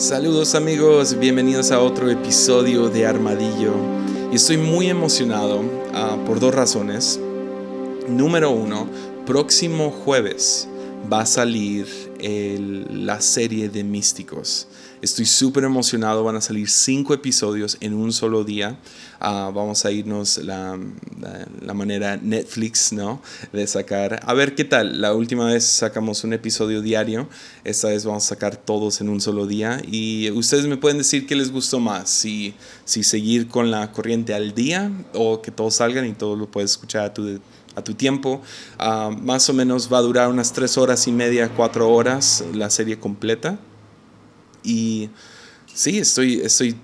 Saludos amigos, bienvenidos a otro episodio de Armadillo. Y estoy muy emocionado ah, por dos razones. Número uno, próximo jueves va a salir la serie de Místicos. Estoy súper emocionado, van a salir cinco episodios en un solo día. Ah, vamos a irnos la, la, manera Netflix, ¿no? De sacar. A ver qué tal. La última vez sacamos un episodio diario. Esta vez vamos a sacar todos en un solo día. Y ustedes me pueden decir qué les gustó más. Si, si seguir con la corriente al día o que todos salgan y todo lo puedes escuchar a tu a tu tiempo. Ah, más o menos va a durar unas tres horas y media, cuatro horas la serie completa. Y sí, estoy, estoy,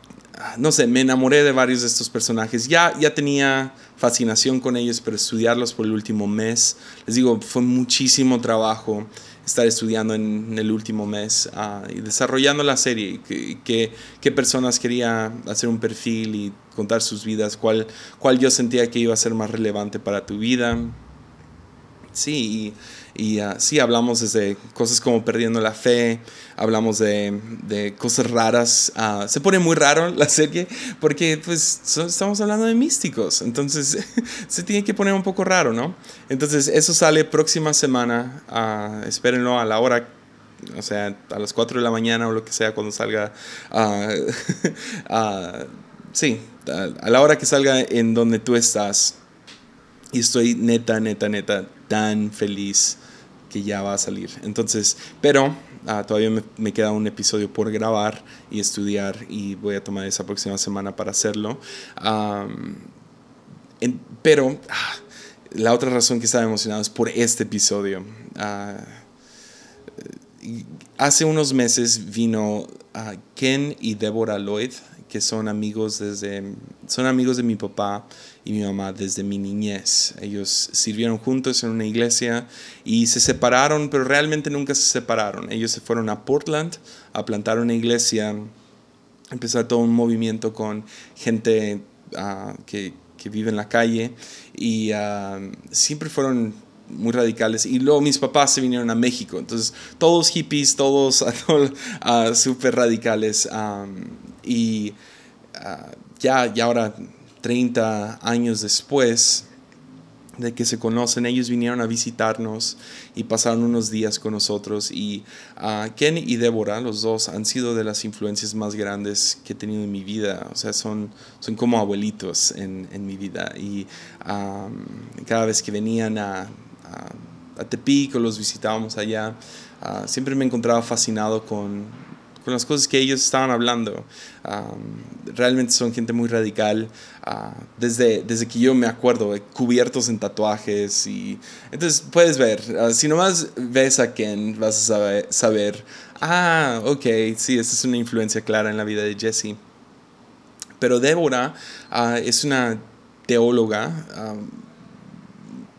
no sé, me enamoré de varios de estos personajes. Ya, ya tenía fascinación con ellos, pero estudiarlos por el último mes, les digo, fue muchísimo trabajo estar estudiando en, el último mes ah, y desarrollando la serie, qué, personas quería hacer un perfil y contar sus vidas, cuál, cuál yo sentía que iba a ser más relevante para tu vida. Sí, y, ah, sí, hablamos desde cosas como perdiendo la fe, hablamos de, de cosas raras. Ah, se pone muy raro la serie porque pues estamos hablando de místicos, entonces se tiene que poner un poco raro, ¿no? Entonces eso sale próxima semana, uh, espérenlo a la hora o sea, a las 4 de la mañana o lo que sea cuando salga. sí, a la hora que salga en donde tú estás. Y estoy neta, neta, neta tan feliz que ya va a salir. Entonces, pero ah, todavía me, queda un episodio por grabar y estudiar y voy a tomar esa próxima semana para hacerlo. pero ah, la otra razón que estaba emocionado es por este episodio. Ah, hace unos meses vino Ken y Deborah Lloyd que son amigos desde son amigos de mi papá y mi mamá desde mi niñez. Ellos sirvieron juntos en una iglesia y se separaron, pero realmente nunca se separaron. Ellos se fueron a Portland a plantar una iglesia, empezar todo un movimiento con gente ah, que, que, vive en la calle y ah, siempre fueron muy radicales. Y luego mis papás se vinieron a México. Entonces, todos hippies, todos uh, súper radicales. y ya, ya ahora 30 años después de que se conocen, ellos vinieron a visitarnos y pasaron unos días con nosotros. Y uh, Ken y Débora, los dos, han sido de las influencias más grandes que he tenido en mi vida, o sea, son, son como abuelitos en, en mi vida. Y cada vez que venían a, a, a los visitábamos allá, ah, siempre me encontraba fascinado con con las cosas que ellos estaban hablando. realmente son gente muy radical. Ah, desde, desde que yo me acuerdo, cubiertos en tatuajes. Y, entonces puedes ver, uh, si nomás ves a Ken, vas a saber, saber, ah, ok, sí, esta es una influencia clara en la vida de Jesse. Pero Débora ah, es una teóloga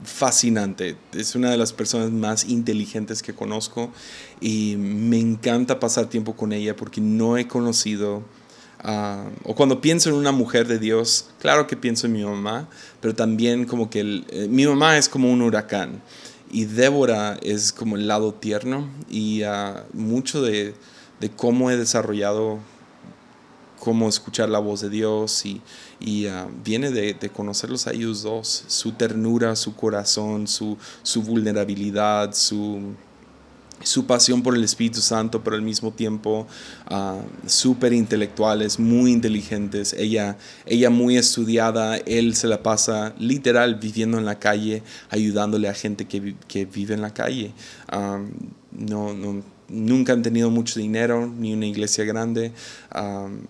fascinante. Es una de las personas más inteligentes que conozco y me encanta pasar tiempo con ella porque no he conocido, o cuando pienso en una mujer de Dios, claro que pienso en mi mamá, pero también como que eh, mi mamá es como un huracán y Débora es como el lado tierno y ah, mucho de cómo he desarrollado cómo escuchar la voz de Dios y, y ah, viene de, de, conocerlos a ellos dos, su ternura, su corazón, su, su vulnerabilidad, su, su pasión por el Espíritu Santo, pero al mismo tiempo uh, súper intelectuales, muy inteligentes, ella, ella muy estudiada, él se la pasa literal viviendo en la calle, ayudándole a gente que, que vive en la calle. Ah, no, no nunca han tenido mucho dinero, ni una iglesia grande,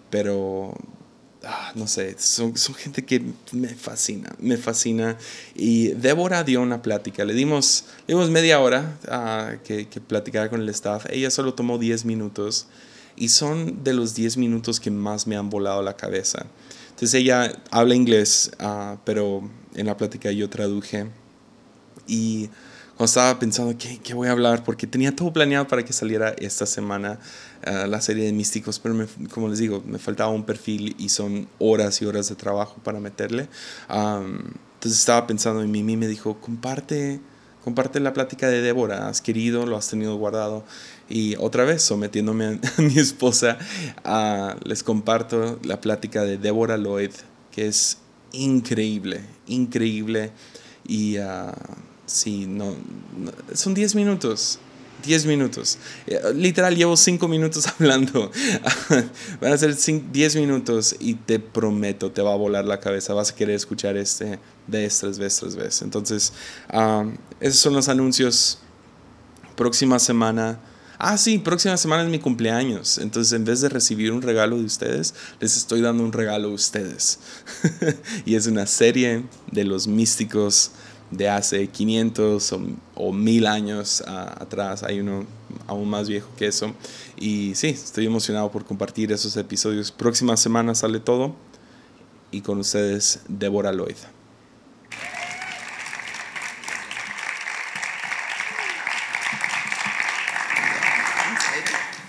pero ah, no sé, son, gente que me fascina, me fascina. Y Débora dio una plática, le dimos, dimos media hora uh, que, que platicara con el staff, ella solo tomó 10 minutos y son de los 10 minutos que más me han volado la cabeza. Entonces ella habla inglés, ah, pero en la plática yo traduje y cuando estaba pensando ¿qué, qué, voy a hablar, porque tenía todo planeado para que saliera esta semana uh, la serie de místicos, pero como les digo, me faltaba un perfil y son horas y horas de trabajo para meterle. Um, entonces estaba pensando y Mimi me dijo, comparte comparte la plática de Débora. Has querido, lo has tenido guardado. Y otra vez, sometiéndome a, mi esposa, ah, les comparto la plática de Débora Lloyd, que es increíble, increíble. Y ah, sí, no, son 10 minutos. 10 minutos. Eh, Literal, llevo 5 minutos hablando. Van a ser 10 minutos y te prometo, te va a volar la cabeza. Vas a querer escuchar este vez tras vez tras vez. Entonces, um, esos son los anuncios. Próxima semana. Ah, sí, próxima semana es mi cumpleaños. Entonces, en vez de recibir un regalo de ustedes, les estoy dando un regalo a ustedes. y es una serie de los místicos de hace 500 o, o 1000 años ah, atrás. Hay uno aún más viejo que eso. Y sí, estoy emocionado por compartir esos episodios. Próxima semana sale todo. Y con ustedes, Débora Lloyd.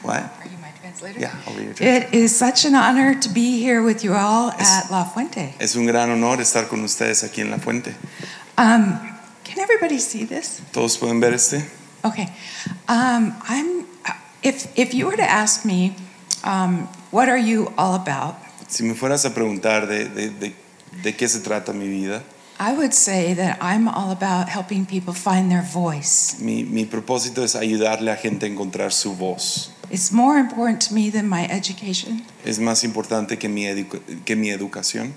What? Translator? Yeah, I'll be your It is such an honor to be here with you all at La Fuente. Es un gran honor estar con ustedes aquí en La Fuente. Um, can everybody see this? ¿Todos pueden ver este? Okay. Um, I'm. If if you were to ask me, um, what are you all about? Si me fueras a preguntar de, de, de, de qué se trata mi vida, I would say that I'm all about helping people find their voice. mi, mi propósito es ayudarle a gente a encontrar su voz. It's more important to me than my education. Es más importante que mi, edu- que mi educación.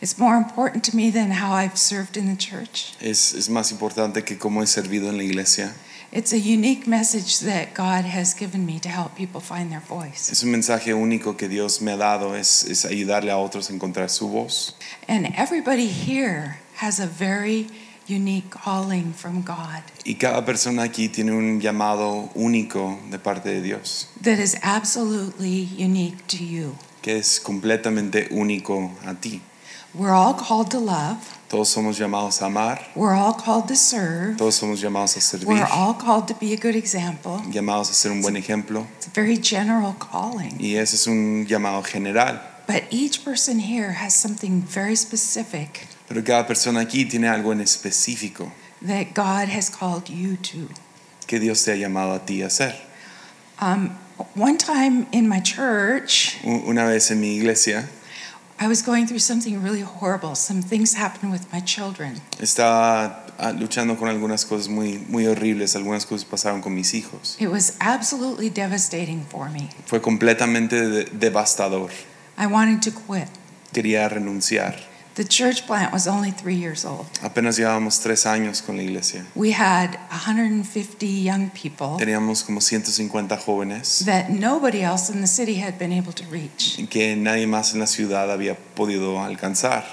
It's more important to me than how I've served in the church. Es, es más importante que cómo he servido en la iglesia. It's a unique message that God has given me to help people find their voice. Es un mensaje único que Dios me ha dado, es, es ayudarle a otros a encontrar su voz. And everybody here has a very unique calling from God Y cada persona aquí tiene un llamado único de parte de Dios, that is absolutely unique to you. que es completamente único a ti. We're all called to love, Todos somos llamados a amar, we're all called to serve, todos somos llamados a servir, we're all called to be a good example. llamados a ser un buen ejemplo. It's a very general calling. Y ese es un llamado general. But each person here has something very specific Pero cada persona aquí tiene algo en específico that God has called you to. que Dios te ha llamado a ti a hacer. Um, one time in my church, Una vez en mi iglesia I was going through something really horrible. Some things happened with my children. estaba ah, luchando con algunas cosas muy, muy horribles, algunas cosas pasaron con mis hijos. It was absolutely devastating for me. Fue completamente de- devastador. I wanted to quit. Quería renunciar. The church plant was only three years old. Apenas llevábamos tres años con la iglesia. We had 150 young people Teníamos como 150 jóvenes that nobody else in the city had been able to reach. que nadie más en la ciudad había podido alcanzar.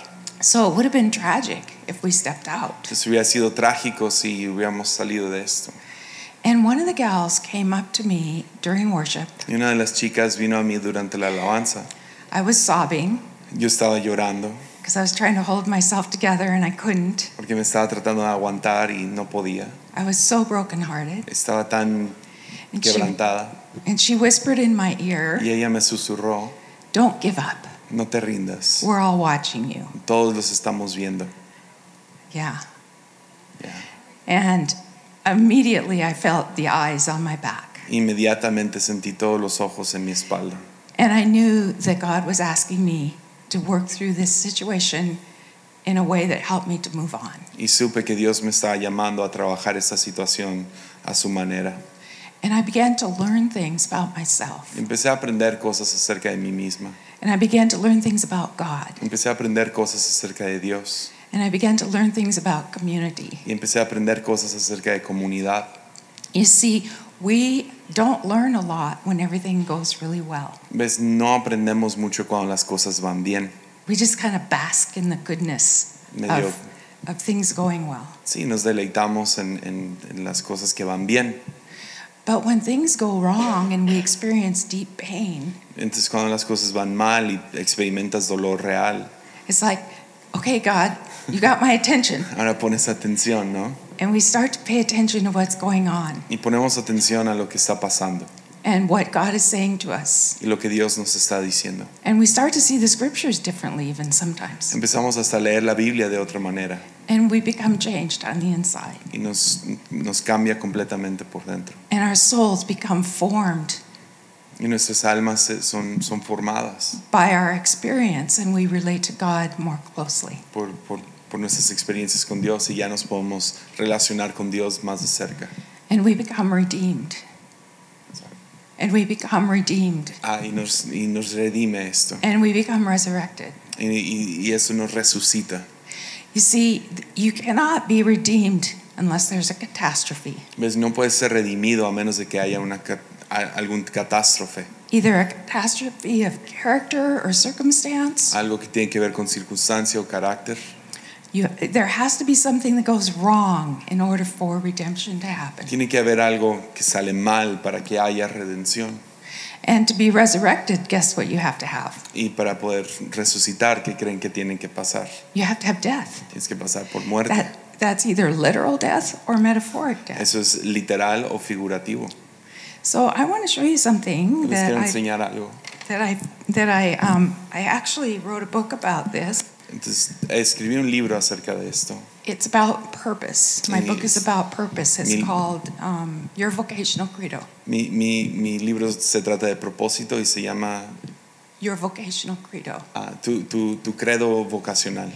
So it would have been tragic if we stepped out. Entonces hubiera sido trágico si hubiéramos salido de esto. And one of the gals came up to me during worship. Y una de las chicas vino a mí durante la alabanza. I was sobbing Yo estaba llorando because I was trying to hold myself together and I couldn't. porque me estaba tratando de aguantar y no podía. I was so brokenhearted. Estaba tan And she, and she whispered in my ear, Y ella me susurró, Don't give up. no te rindas. We're all watching you. Todos los estamos viendo. Yeah. Ya. And immediately I felt the eyes on my back. Inmediatamente sentí todos los ojos en mi espalda. And I knew that God was asking me to work through this situation in a way that helped me to move on. Y supe que Dios me estaba llamando a trabajar esta situación a su manera. And I began to learn things about myself. Empecé a aprender cosas acerca de mí misma. And I began to learn things about God. Empecé a aprender cosas acerca de Dios. And I began to learn things about community. Y empecé a aprender cosas acerca de comunidad. You see, we don't learn a lot when everything goes really well. Ves, no aprendemos mucho cuando las cosas van bien. We just kind of bask in the goodness Medio, of, of things going well. sí, nos deleitamos en, en- en las cosas que van bien. But when things go wrong and we experience deep pain, Entonces cuando las cosas van mal y experimentas dolor real, it's like, okay, God, you got my attention. ahora pones atención, ¿no? And we start to pay attention to what's going on Y ponemos atención a lo que está pasando and what God is saying to us. y lo que Dios nos está diciendo. And we start to see the scriptures differently, even sometimes. Empezamos hasta a leer la Biblia de otra manera. and we become changed on the inside. y nos, nos cambia completamente por dentro. And our souls become formed Y nuestras almas se- son, son formadas by our experience, and we relate to God more closely. por, por, por nuestras experiencias con Dios y ya nos podemos relacionar con Dios más de cerca. And we become redeemed. And we become redeemed. Ah, y, nos, y nos redime esto. And we become resurrected. Y, y- y eso nos resucita. You see, you cannot be redeemed unless there's a catastrophe. ¿Ves? No puede ser redimido a menos de que haya una, algún catástrofe. Either a catastrophe of character or circumstance. Algo que tiene que ver con circunstancia o carácter. You, there has to be something that goes wrong in order for redemption to happen. Tiene que haber algo que sale mal para que haya redención. And to be resurrected, guess what you have to have? Y para poder resucitar, ¿qué creen que tienen que pasar? You have to have death. Tienes que pasar por muerte. That, that's either literal death or metaphoric death. Eso es literal o figurativo. So I want to show you something Les that I, algo. that I, that I, um, I actually wrote a book about this. Entonces, escribí un libro acerca de esto. It's about purpose. My book is about purpose. It's Mil- called um, Your Vocational Credo. Mi, mi, mi libro se trata de propósito y se llama Your Vocational Credo. ah, tu, tu, tu credo vocacional.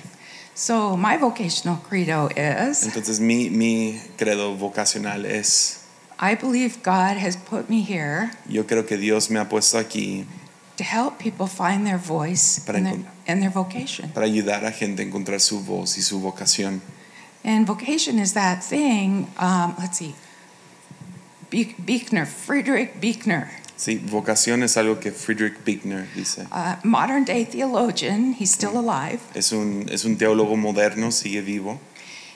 So my vocational credo is Entonces, mi, mi credo vocacional es, I believe God has put me here yo creo que Dios me ha puesto aquí to help people find their voice Para and their, and their vocation. para ayudar a gente a encontrar su voz y su vocación. And vocation is that thing, um, let's see, Be- Buechner, Frederick Buechner, Sí, vocación es algo que Friedrich Buechner dice. a modern day theologian, he's still alive. Es un, es un teólogo moderno, sigue vivo.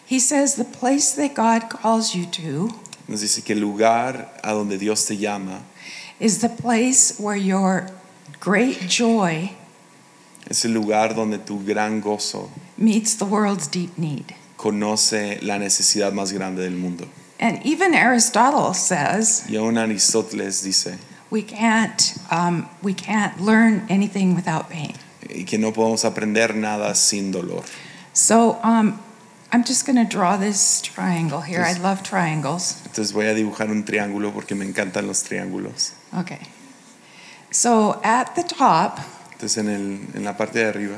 He says the place that God calls you to Nos dice que el lugar a donde Dios te llama is the place where your great joy es el lugar donde tu gran gozo meets the world's deep need. conoce la necesidad más grande del mundo. And even Aristotle says Y aún Aristóteles dice we can't, um, we can't learn anything without pain. y que no podemos aprender nada sin dolor. So um, I'm just going to draw this triangle here. I love triangles. Entonces voy a dibujar un triángulo porque me encantan los triángulos. Okay. So at the top, Entonces en, el, en la parte de arriba,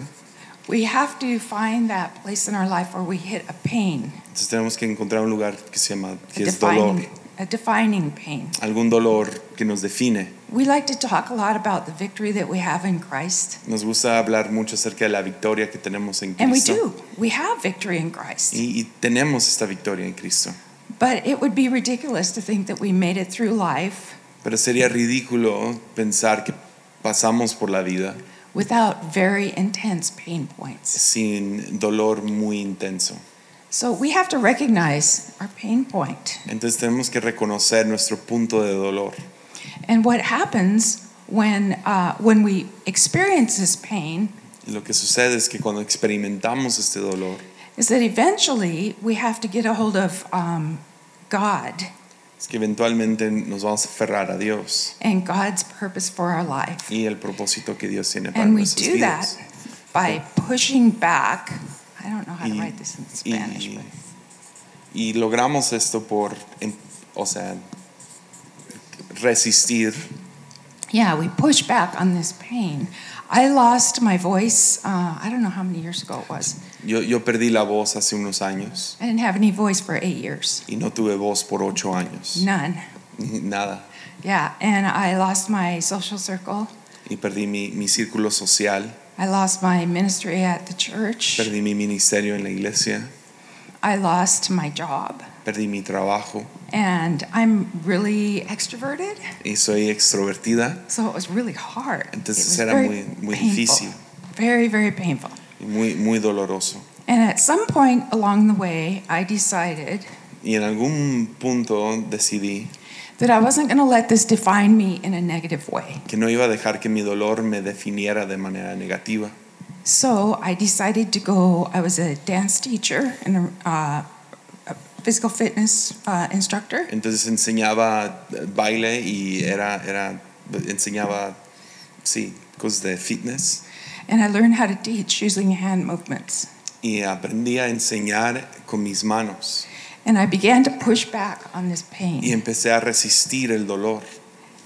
we have to find that place in our life where we hit a pain, entonces tenemos que encontrar un lugar que se llama, a que es dolor. defining, a defining pain. Algún dolor que nos define. We like to talk a lot about the victory that we have in Christ. Nos gusta hablar mucho acerca de la victoria que tenemos en And we Cristo. do. We have victory in Christ. Y, y tenemos esta victoria en Cristo. But it would be ridiculous to think that we made it through life Pero sería ridículo pensar que pasamos por la vida without very intense pain points. sin dolor muy intenso. So we have to recognize our pain point. Entonces tenemos que reconocer nuestro punto de dolor. And what happens when, uh, when we experience this pain Y lo que sucede es que cuando experimentamos este dolor, is that eventually we have to get a hold of um, God es que eventualmente nos vamos a aferrar a Dios and God's purpose for our life. y el propósito que Dios tiene para And we nuestras do that vidas. by pushing back. I don't know how to Y- write this in Spanish, y- but Y logramos esto por, o sea, resistir. yeah, we push back on this pain. I lost my voice, uh, I don't know how many years ago it was. Yo, yo perdí la voz hace unos años I didn't have any voice for eight years, y no tuve voz por ocho años. none. Nada. Yeah, and I lost my social circle. Y perdí mi, mi círculo social, I lost my ministry at the church. perdí mi ministerio en la iglesia, I lost my job. perdí mi trabajo And I'm really extroverted, y soy extrovertida. so it was really hard. Entonces it was era very muy- muy painful. difícil. Very, very painful. Y muy, muy doloroso. And at some point along the way, I decided Y en algún punto decidí that I wasn't going to let this define me in a negative way. que no iba a dejar que mi dolor me definiera de manera negativa. So I decided to go. I was a dance teacher and a, uh, a physical fitness uh, instructor. Entonces enseñaba baile y era, era, enseñaba, sí, cosas de fitness. And I learned how to teach using hand movements. y aprendí a enseñar con mis manos And I began to push back on this pain. y empecé a resistir el dolor.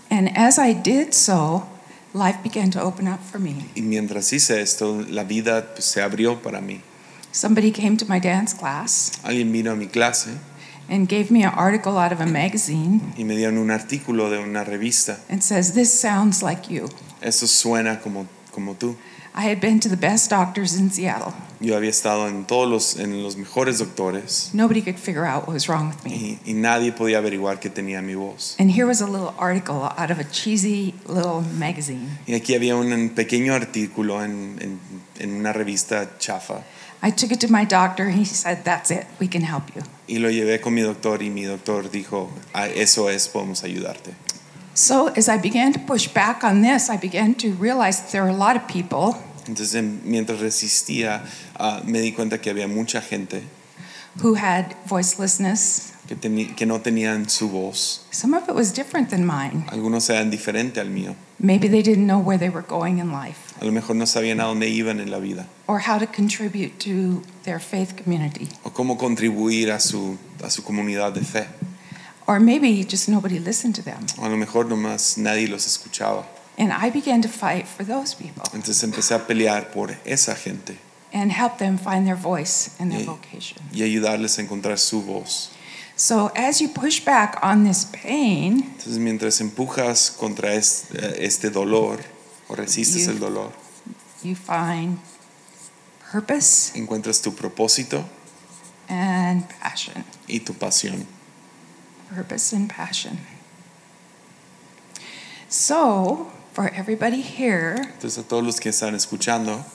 And as I did so, life began to open up for me. Y mientras hice esto, la vida se abrió para mí. Somebody came to my dance class Alguien vino a mi clase and gave me an article out of a magazine y me dieron un artículo de una revista. and says, This sounds like you. Eso suena como, como tú. I had been to the best doctors in Seattle. Yo había estado en todos los, en los mejores doctores Nobody could figure out what was wrong with me. y, y nadie podía averiguar que tenía mi voz. And here was a little article out of a cheesy little magazine. Y aquí había un pequeño artículo en, en, en una revista chafa I took it to my doctor and he said, That's it, we can help you. y lo llevé con mi doctor y mi doctor dijo, "Ah, eso es, podemos ayudarte. So as I began to push back on this, I began to realize that there are a lot of people Entonces mientras resistía ah, me di cuenta que había mucha gente who had voicelessness. que, que no tenían su voz. Some of it was different than mine. Algunos eran diferentes al mío. Maybe they didn't know where they were going in life A lo mejor no sabían a dónde iban en la vida or how to contribute to their faith community. o cómo contribuir a su, a su comunidad de fe. Or maybe just nobody listened to them. O a lo mejor nomás nadie los escuchaba. And I began to fight for those people Entonces empecé a pelear por esa gente and help them find their voice and their Yeah. vocation. y ayudarles a encontrar su voz. So as you push back on this pain, Entonces mientras empujas contra es- eh, este dolor o resistes You- el dolor, you find purpose encuentras tu propósito and passion. y tu pasión. Purpose and passion. So, for everybody here, Entonces a todos los que están escuchando,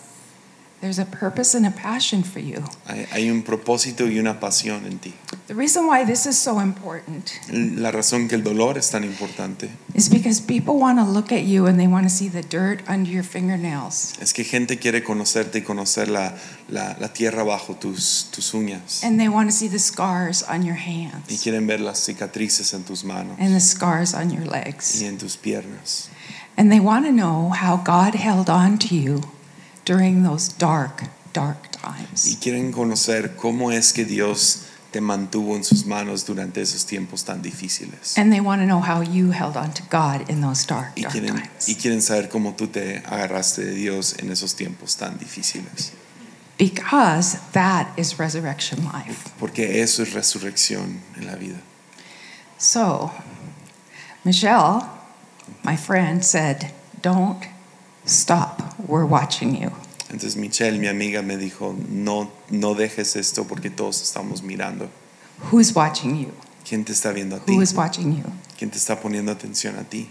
there's a purpose and a passion for you. hay, hay un propósito y una pasión en ti. The reason why this is so important La razón que el dolor es tan importante is because people want to look at you and they want to see the dirt under your fingernails. es que gente quiere conocerte y conocer la, la, la tierra bajo tus, tus uñas And they want to see the scars on your hands. y quieren ver las cicatrices en tus manos and the scars on your legs. y en tus piernas. And they want to know how God held on to you during those dark, dark Y times. quieren conocer cómo es que Dios te mantuvo en sus manos durante esos tiempos tan difíciles. And they want to know how you held on to God in those dark, Y dark quieren, y times. quieren saber cómo tú te agarraste de Dios en esos tiempos tan difíciles. Because that is resurrection life. Porque eso es resurrección en la vida. So, Michelle, my friend, said, Don't stop. We're watching you. Entonces Michelle, mi amiga, me dijo, no, no dejes esto porque todos estamos mirando. Who's watching you? ¿Quién te está viendo a ti? Who is watching you? ¿Quién te está poniendo atención a ti?